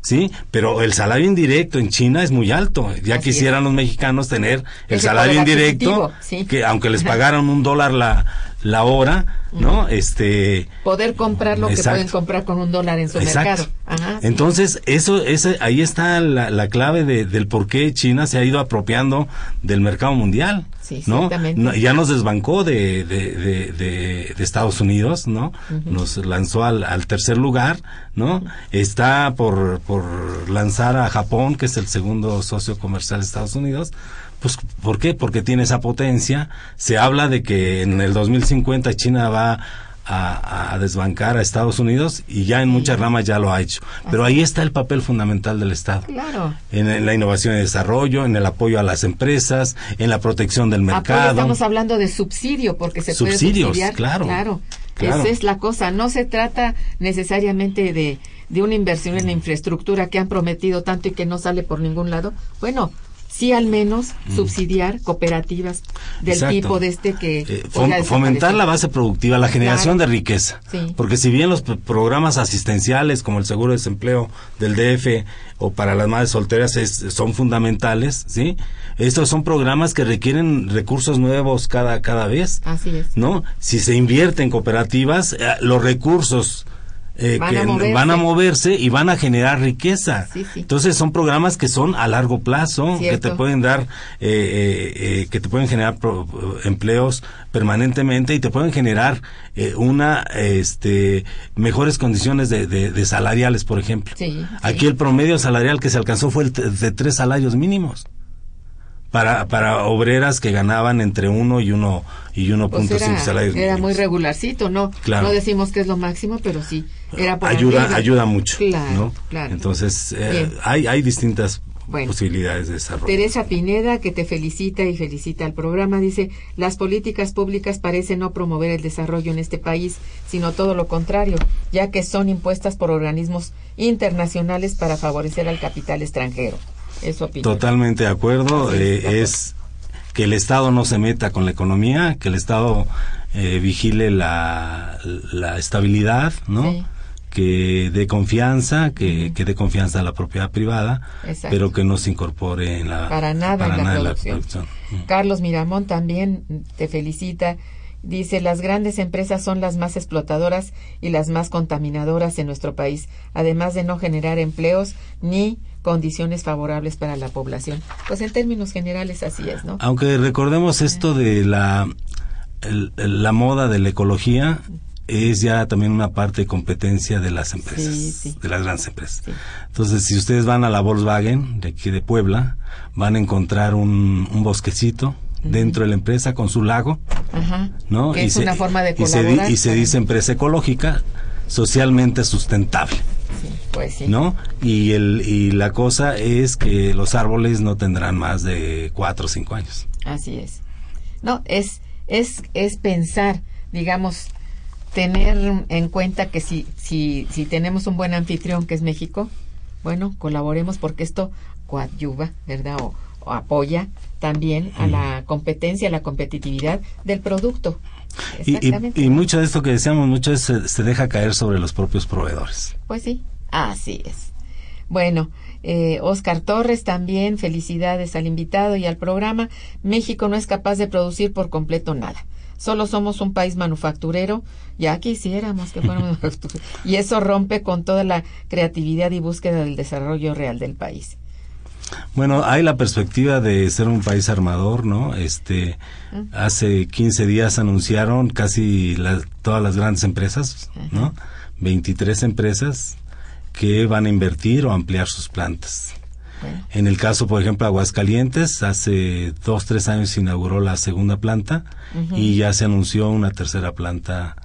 ¿Sí? Pero el salario indirecto en China es muy alto. Ya Así quisieran los mexicanos tener el salario indirecto, sí. que aunque les pagaran un dólar la, la hora, ¿no? Este, Poder comprar lo que pueden comprar con un dólar en su Exacto. mercado. Ajá, sí. Entonces, eso, ese, ahí está la, la clave de- del por qué China se ha ido apropiando del mercado mundial. Sí, ¿no? No, ya nos desbancó de, de, de, de- de Estados Unidos, ¿no? Nos lanzó al, al tercer lugar, ¿no? Está por, por lanzar a Japón, que es el segundo socio comercial de Estados Unidos. Pues, ¿por qué? Porque tiene esa potencia. Se habla de que en el 2050 China va a, a desbancar a Estados Unidos y ya en muchas ramas ya lo ha hecho. Pero ahí está el papel fundamental del Estado. Claro. En, en la innovación y desarrollo, en el apoyo a las empresas, en la protección del Apoyo, mercado. estamos hablando de subsidio, porque se Subsidios, puede subsidiar. claro, Claro. claro. Esa es la cosa. No se trata necesariamente de, de una inversión en la infraestructura que han prometido tanto y que no sale por ningún lado. Bueno, sí al menos subsidiar cooperativas del Exacto. tipo de este que Eh, fom- fomentar la base productiva, la generación Claro. de riqueza. Sí. Porque si bien los programas asistenciales como el seguro de desempleo del DF o para las madres solteras es- son fundamentales, ¿sí? Estos son programas que requieren recursos nuevos cada, cada vez. Así es. ¿no? Si se invierte en cooperativas, eh, los recursos eh, Van que a van a moverse y van a generar riqueza. Sí, sí. Entonces son programas que son a largo plazo, que te pueden dar, eh, eh, eh, que te pueden generar pro- empleos permanentemente y te pueden generar eh, una, este, mejores condiciones de, de- de salariales, por ejemplo. Sí. Aquí el promedio salarial que se alcanzó fue el de tres salarios mínimos. Para, para obreras que ganaban entre uno y uno y 1.5 Pues era, salarios era muy regularcito, ¿no? Claro. No decimos que es lo máximo, pero sí. Era por ayuda arriba. ayuda mucho Claro, ¿no? claro. entonces eh, hay hay distintas Bueno. posibilidades de desarrollo Teresa Pineda, que te felicita y felicita al programa, dice, las políticas públicas parecen no promover el desarrollo en este país, sino todo lo contrario, ya que son impuestas por organismos internacionales para favorecer al capital extranjero. Eso opina. totalmente de acuerdo eh, acuerdo. es que el Estado no se meta con la economía que el Estado eh, vigile la, la estabilidad no Sí. que dé confianza que, que dé confianza a la propiedad privada Exacto. pero que no se incorpore en la Para nada en la producción. Carlos Miramón también te felicita. Dice, las grandes empresas son las más explotadoras y las más contaminadoras en nuestro país, además de no generar empleos ni condiciones favorables para la población. Pues en términos generales así es, ¿no? Aunque recordemos esto de la, el- la moda de la ecología, es ya también una parte de competencia de las empresas, Sí, sí. de las grandes empresas. Sí. Entonces, si ustedes van a la Volkswagen de aquí de Puebla, van a encontrar un, un bosquecito dentro de la empresa con su lago, Ajá. ¿no? Que es se- una forma de y se, di- colaborar. y se dice empresa ecológica socialmente sustentable. Sí, pues sí. ¿no? Y, el, y la cosa es que los árboles no tendrán más de cuatro o cinco años. Así es. No, es, es, es pensar, digamos, tener en cuenta que si, si, si tenemos un buen anfitrión que es México, bueno, colaboremos porque esto coadyuva, ¿verdad? O, o apoya también a la competencia, a la competitividad del producto. Y, y, mucho de esto que decíamos, mucho de se, se deja caer sobre los propios proveedores. Pues sí, así es. Bueno, eh, Oscar Torres también, felicidades al invitado y al programa. México no es capaz de producir por completo nada. Solo somos un país manufacturero, ya quisiéramos que fuéramos manufactureros. Y eso rompe con toda la creatividad y búsqueda del desarrollo real del país. Bueno, hay la perspectiva de ser un país armador, ¿no? Este, hace 15 días anunciaron casi la- todas las grandes empresas, ¿no? 23 empresas que van a invertir o ampliar sus plantas. Bueno, En el caso, por ejemplo, Aguascalientes, hace dos, tres años se inauguró la segunda planta y ya se anunció una tercera planta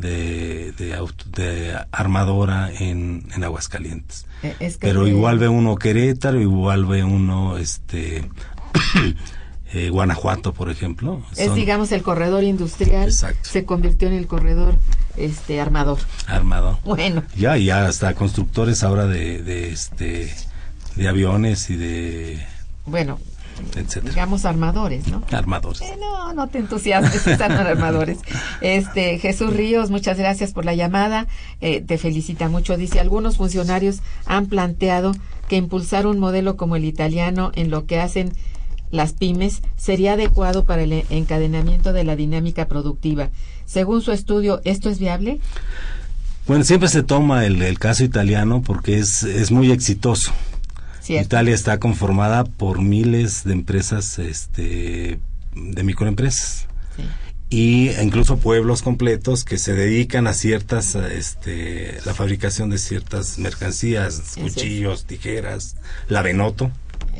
de, de, auto- de armadora en, en Aguascalientes. es que Pero igual ve uno Querétaro, igual ve uno este eh, Guanajuato, por ejemplo. es digamos el corredor industrial Exacto. se convirtió en el corredor este armador. armado. Bueno, Ya, ya hasta constructores ahora de, de este de aviones y de bueno, etcétera. digamos armadores, ¿no? Armadores. Eh, No, no te entusiasmes, están armadores. Este, Jesús Ríos, muchas gracias por la llamada. Eh, te felicita mucho. Dice, algunos funcionarios han planteado que impulsar un modelo como el italiano en lo que hacen las pymes sería adecuado para el encadenamiento de la dinámica productiva. Según su estudio, ¿esto es viable? Bueno, siempre se toma el, el caso italiano porque es, es muy exitoso. Cierto. Italia está conformada por miles de empresas, este, de microempresas. Sí. y incluso pueblos completos que se dedican a ciertas, este, la fabricación de ciertas mercancías, cuchillos, tijeras, la Benoto.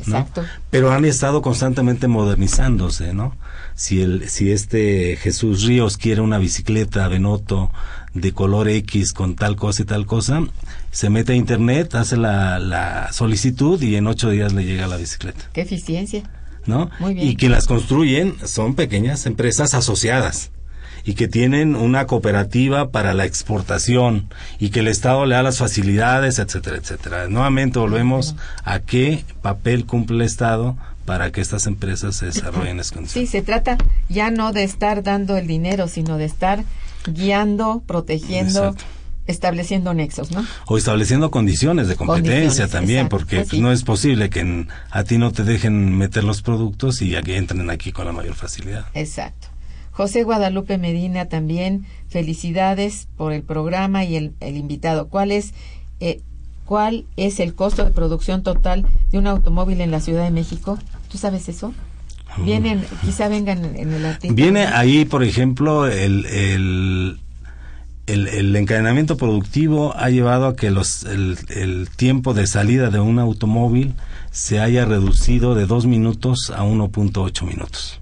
¿no? Exacto. Pero han estado constantemente modernizándose, ¿no? Si el, si este Jesús Ríos quiere una bicicleta Benoto de color X con tal cosa y tal cosa, se mete a internet, hace la, la solicitud y en ocho días le llega la bicicleta. Qué eficiencia. ¿no? Muy bien. Y que las construyen son pequeñas empresas asociadas y que tienen una cooperativa para la exportación y que el Estado le da las facilidades, etcétera, etcétera. Nuevamente volvemos a qué papel cumple el Estado para que estas empresas se desarrollen Sí, se trata ya no de estar dando el dinero, sino de estar guiando, protegiendo, Exacto. Estableciendo nexos, ¿no? O estableciendo condiciones de competencia Condiciones, también, exacto, porque pues no es posible que en- a ti no te dejen meter los productos y a que entren aquí con la mayor facilidad. Exacto. José Guadalupe Medina también, felicidades por el programa y el, el invitado. ¿Cuál es, eh, ¿Cuál es el costo de producción total de un automóvil en la Ciudad de México? ¿Tú sabes eso? Vienen, quizá vengan en el artículo. Viene ahí, por ejemplo, el, el, el, el encadenamiento productivo ha llevado a que los, el, el tiempo de salida de un automóvil se haya reducido de dos minutos a 1.8 minutos.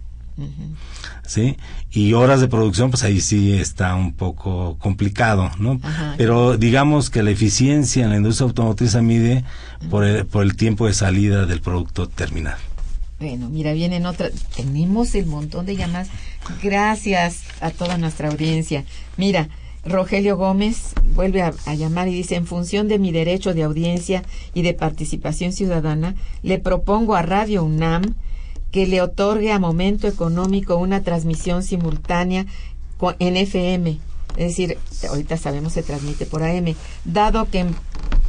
¿Sí? Y horas de producción, pues ahí sí está un poco complicado, ¿no? Ajá. Pero digamos que la eficiencia en la industria automotriz se mide por el, por el tiempo de salida del producto terminado. Bueno, mira, vienen otras. Tenemos el montón de llamadas. Gracias a toda nuestra audiencia. Mira, Rogelio Gómez vuelve a, a, llamar y dice, en función de mi derecho de audiencia y de participación ciudadana, le propongo a Radio UNAM que le otorgue a Momento Económico una transmisión simultánea con, en FM. Es decir, ahorita sabemos se transmite por AM, dado que en,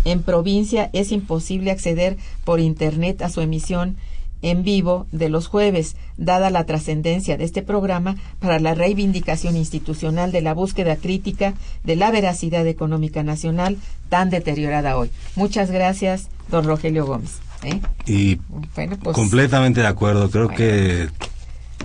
en provincia es imposible acceder por Internet a su emisión en vivo de los jueves, dada la trascendencia de este programa para la reivindicación institucional de la búsqueda crítica de la veracidad económica nacional tan deteriorada hoy. Muchas gracias, don Rogelio Gómez. ¿eh? Y bueno, pues, completamente de acuerdo, creo bueno, que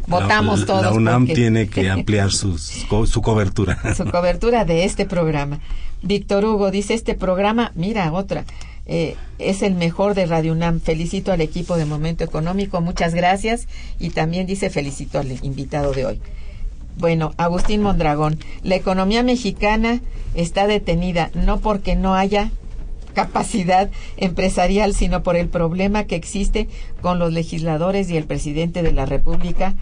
votamos la, todos. La UNAM porque... tiene que ampliar sus, su cobertura. Su cobertura de este programa. Víctor Hugo dice, este programa, mira, otra, eh, es el mejor de Radio UNAM. Felicito al equipo de Momento Económico, muchas gracias. Y también dice felicito al invitado de hoy. Bueno, Agustín Mondragón, la economía mexicana está detenida no porque no haya capacidad empresarial, sino por el problema que existe con los legisladores y el presidente de la República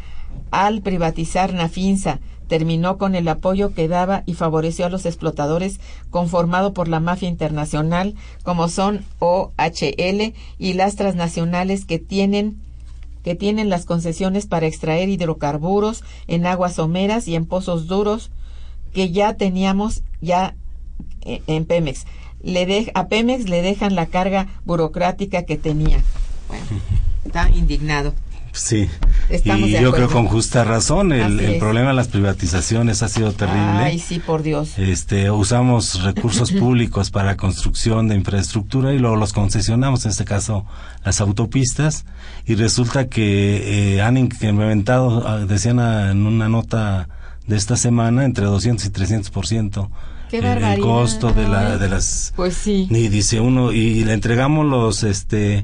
al privatizar Nafinsa terminó con el apoyo que daba y favoreció a los explotadores conformado por la mafia internacional como son OHL y las transnacionales que tienen que tienen las concesiones para extraer hidrocarburos en aguas someras y en pozos duros que ya teníamos ya en Pemex. Le de, a Pemex le dejan la carga burocrática que tenía. Bueno, está indignado. Sí, Estamos y yo creo con justa razón. El, el, problema de las privatizaciones ha sido terrible. Ay, sí, por Dios. Este, usamos recursos públicos para construcción de infraestructura y luego los concesionamos, en este caso las autopistas, y resulta que eh, han incrementado, ah, decían en una nota de esta semana, entre 200 y 300 por ciento. El, el, costo de, la, de las pues sí y dice uno y le entregamos los este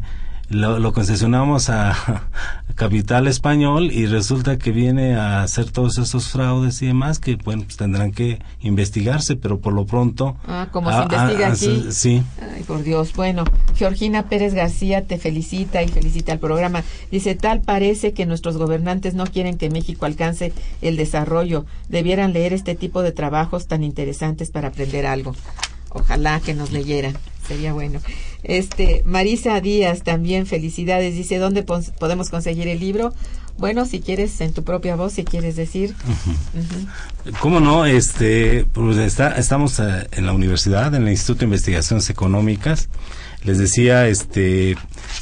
lo, lo, concesionamos a Capital Español y resulta que viene a hacer todos esos fraudes y demás que bueno pues tendrán que investigarse pero por lo pronto ah como se investiga a, aquí. sí. Ay por Dios. Bueno Georgina Pérez García te felicita y felicita al programa. Dice tal parece que nuestros gobernantes no quieren que México alcance el desarrollo. Debieran leer este tipo de trabajos tan interesantes para aprender algo ojalá que nos leyeran sería bueno. Este, Marisa Díaz también, felicidades. Dice, ¿dónde podemos conseguir el libro? Bueno, si quieres, en tu propia voz, si quieres decir. Uh -huh. Uh -huh. ¿Cómo no? Este, pues está, estamos uh, en la universidad, en el Instituto de Investigaciones Económicas. Les decía, este,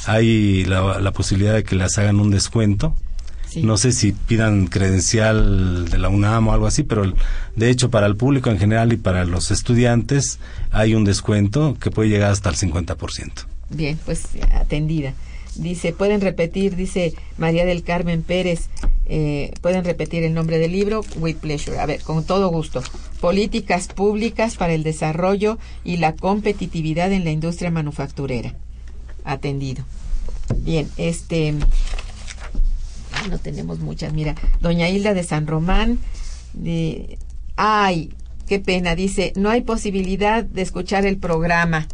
hay la, la posibilidad de que las hagan un descuento. Sí. No sé si pidan credencial de la UNAM o algo así, pero de hecho para el público en general y para los estudiantes hay un descuento que puede llegar hasta el 50%. Bien, pues atendida. Dice, pueden repetir, dice María del Carmen Pérez, eh, pueden repetir el nombre del libro, with pleasure. A ver, con todo gusto. Políticas públicas para el desarrollo y la competitividad en la industria manufacturera. Atendido. Bien, este no tenemos muchas. Mira, doña Hilda de San Román, de, ay, qué pena, dice, no hay posibilidad de escuchar el programa.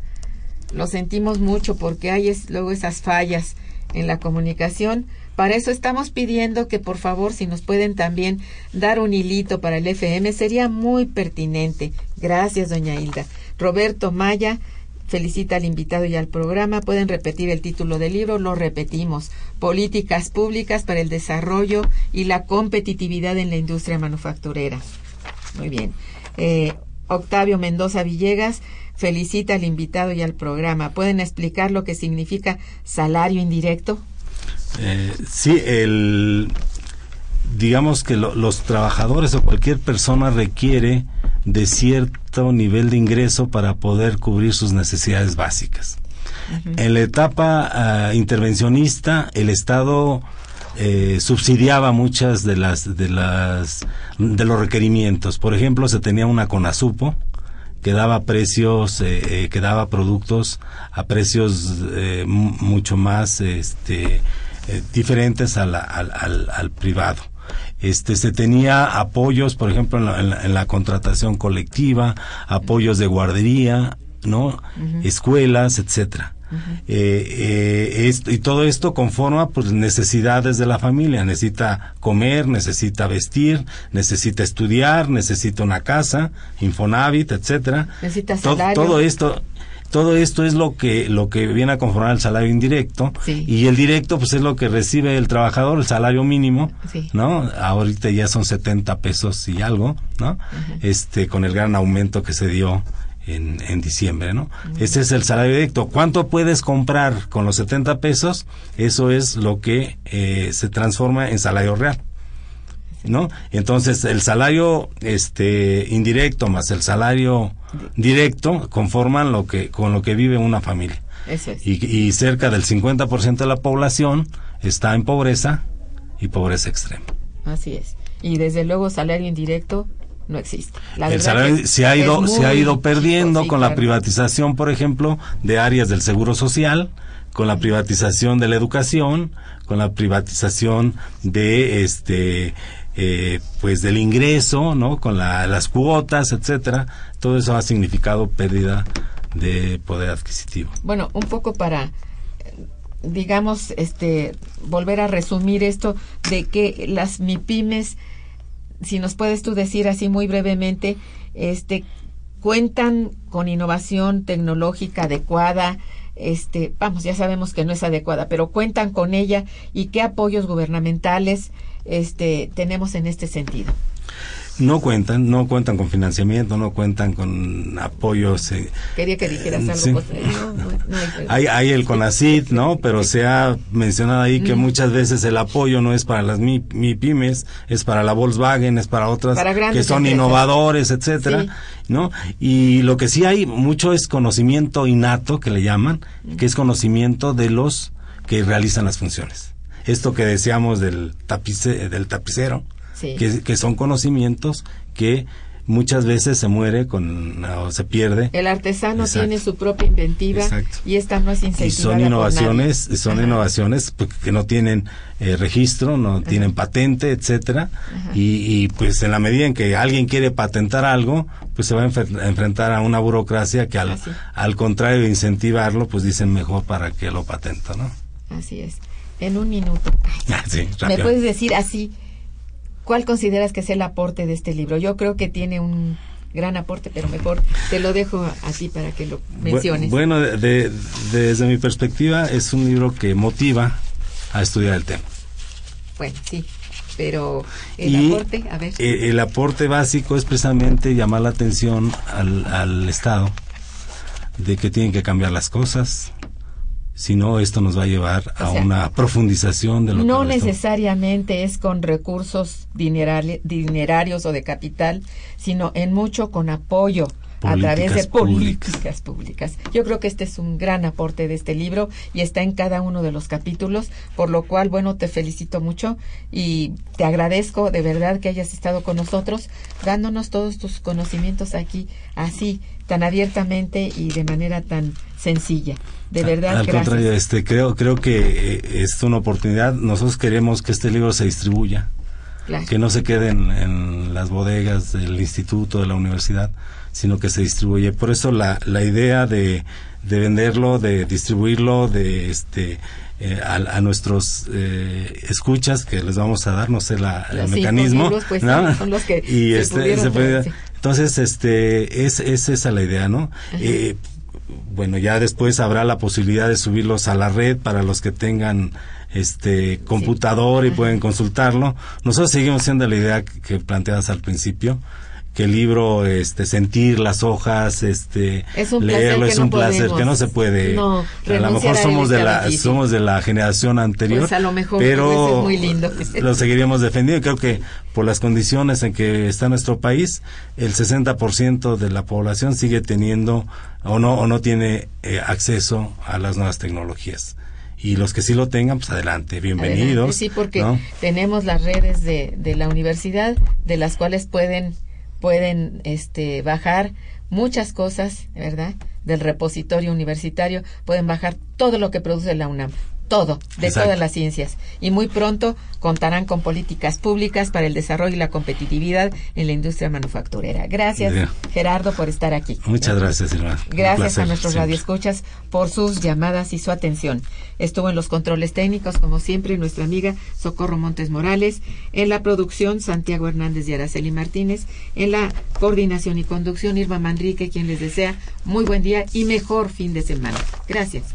Lo sentimos mucho porque hay luego esas fallas en la comunicación. Para eso estamos pidiendo que por favor, si nos pueden también dar un hilito para el FM, sería muy pertinente. Gracias, doña Hilda. Roberto Maya, felicita al invitado y al programa. Pueden repetir el título del libro, lo repetimos. Políticas públicas para el desarrollo y la competitividad en la industria manufacturera. Muy bien. Eh, Octavio Mendoza Villegas felicita al invitado y al programa. ¿Pueden explicar lo que significa salario indirecto? Eh, sí, el digamos que los trabajadores o cualquier persona requiere de cierto nivel de ingreso para poder cubrir sus necesidades básicas. En la etapa ah, intervencionista, el Estado eh, subsidiaba muchas de las de las de los requerimientos. Por ejemplo, se tenía una Conasupo que daba precios, eh, eh, que daba productos a precios mucho más este, diferentes al, al, privado. Este, se tenía apoyos, por ejemplo, en la, contratación colectiva, apoyos de guardería, ¿no? Escuelas, etcétera. Eh, eh, y todo esto conforma pues necesidades de la familia. Necesita comer, necesita vestir, necesita estudiar, necesita una casa, Infonavit, etcétera. Necesita salario. Todo, esto todo esto es lo que lo que viene a conformar el salario indirecto y el directo pues es lo que recibe el trabajador el salario mínimo no ahorita ya son 70 pesos y algo no este con el gran aumento que se dio en, en diciembre, ¿no? Ese es el salario directo. ¿Cuánto puedes comprar con los 70 pesos? Eso es lo que eh, se transforma en salario real. ¿No? Entonces, el salario este indirecto más el salario directo conforman lo que con lo que vive una familia. y, y cerca del 50% de la población está en pobreza y pobreza extrema. Así es. Y desde luego salario indirecto no existe. el salario se ha ido se ha ido perdiendo con la privatización, por ejemplo, de áreas del seguro social, con la privatización de la educación, con la privatización de este eh, pues del ingreso, ¿no? Con las cuotas, etcétera. Todo eso ha significado pérdida de poder adquisitivo. Bueno, un poco para digamos este volver a resumir esto de que las MIPIMES si nos puedes tú decir así muy brevemente, este, cuentan con innovación tecnológica adecuada, este, vamos, ya sabemos que no es adecuada, pero cuentan con ella y qué apoyos gubernamentales este, tenemos en este sentido no cuentan, no cuentan con financiamiento, no cuentan con apoyos. Eh, Quería que dijeras algo. hay, hay el CONACIT, ¿no? Pero se ha mencionado ahí que muchas veces el apoyo no es para las mi, pymes, es para la Volkswagen, es para otras que son innovadores, etcétera, ¿no? Y lo que sí hay mucho es conocimiento innato, que le llaman, que es conocimiento de los que realizan las funciones. Esto que decíamos del, tapice, del tapicero, que, son conocimientos que muchas veces se muere con o se pierde. El artesano tiene su propia inventiva y esta no es incentivada Y son innovaciones, son innovaciones pues, que no tienen eh, registro, no tienen patente, etcétera. Y, pues en la medida en que alguien quiere patentar algo, pues se va a, enfrentar a una burocracia que al, al contrario de incentivarlo, pues dicen mejor para que lo patenta, ¿no? Así es. En un minuto. ¿Me puedes decir así? ¿Cuál consideras que es el aporte de este libro? Yo creo que tiene un gran aporte, pero mejor te lo dejo a ti para que lo menciones. Bueno, desde mi perspectiva es un libro que motiva a estudiar el tema. Bueno, sí, pero el aporte, a ver. E, el aporte básico es precisamente llamar la atención al, al Estado de que tienen que cambiar las cosas, si no, esto nos va a llevar a una profundización de lo no necesariamente es con recursos dinerarios o de capital, sino en mucho con apoyo a través de políticas públicas. Yo creo que este es un gran aporte de este libro y está en cada uno de los capítulos, por lo cual, bueno, te felicito mucho y te agradezco de verdad que hayas estado con nosotros, dándonos todos tus conocimientos aquí, así, tan abiertamente y de manera tan sencilla. De verdad, Al contrario, este, creo, creo que eh, es una oportunidad. Nosotros queremos que este libro se distribuya, que no se quede en, las bodegas del instituto, de la universidad, sino que se distribuye. Por eso la, la idea de, de venderlo, de distribuirlo, de este eh, a, nuestros eh, escuchas que les vamos a dar, no sé, la, el mecanismo. Pues, son los que y este, entonces, este, es, es esa la idea, ¿no? Eh, bueno, ya después habrá la posibilidad de subirlos a la red para los que tengan este computador y pueden consultarlo. Nosotros seguimos siendo la idea que, planteadas al principio, que el libro, este, sentir las hojas, este, leerlo es un placer que no se puede. a lo mejor somos de la, somos de la generación anterior, pues a lo mejor, pero es muy lindo. lo seguiríamos defendiendo. Creo que por las condiciones en que está nuestro país, el 60% de la población sigue teniendo o no o no tiene eh, acceso a las nuevas tecnologías y los que sí lo tengan, pues adelante, bienvenidos. sí, porque tenemos las redes de, de la universidad de las cuales pueden pueden este bajar muchas cosas, ¿verdad? Del repositorio universitario, pueden bajar todo lo que produce la UNAM todo, de todas las ciencias. Y muy pronto contarán con políticas públicas para el desarrollo y la competitividad en la industria manufacturera. Gracias, Gerardo, por estar aquí. Muchas gracias, Silvana. Gracias a nuestros radioescuchas por sus llamadas y su atención. Estuvo en los controles técnicos, como siempre, nuestra amiga Socorro Montes Morales, en la producción Santiago Hernández y Araceli Martínez, en la coordinación y conducción Irma Manrique, quien les desea muy buen día y mejor fin de semana. Gracias.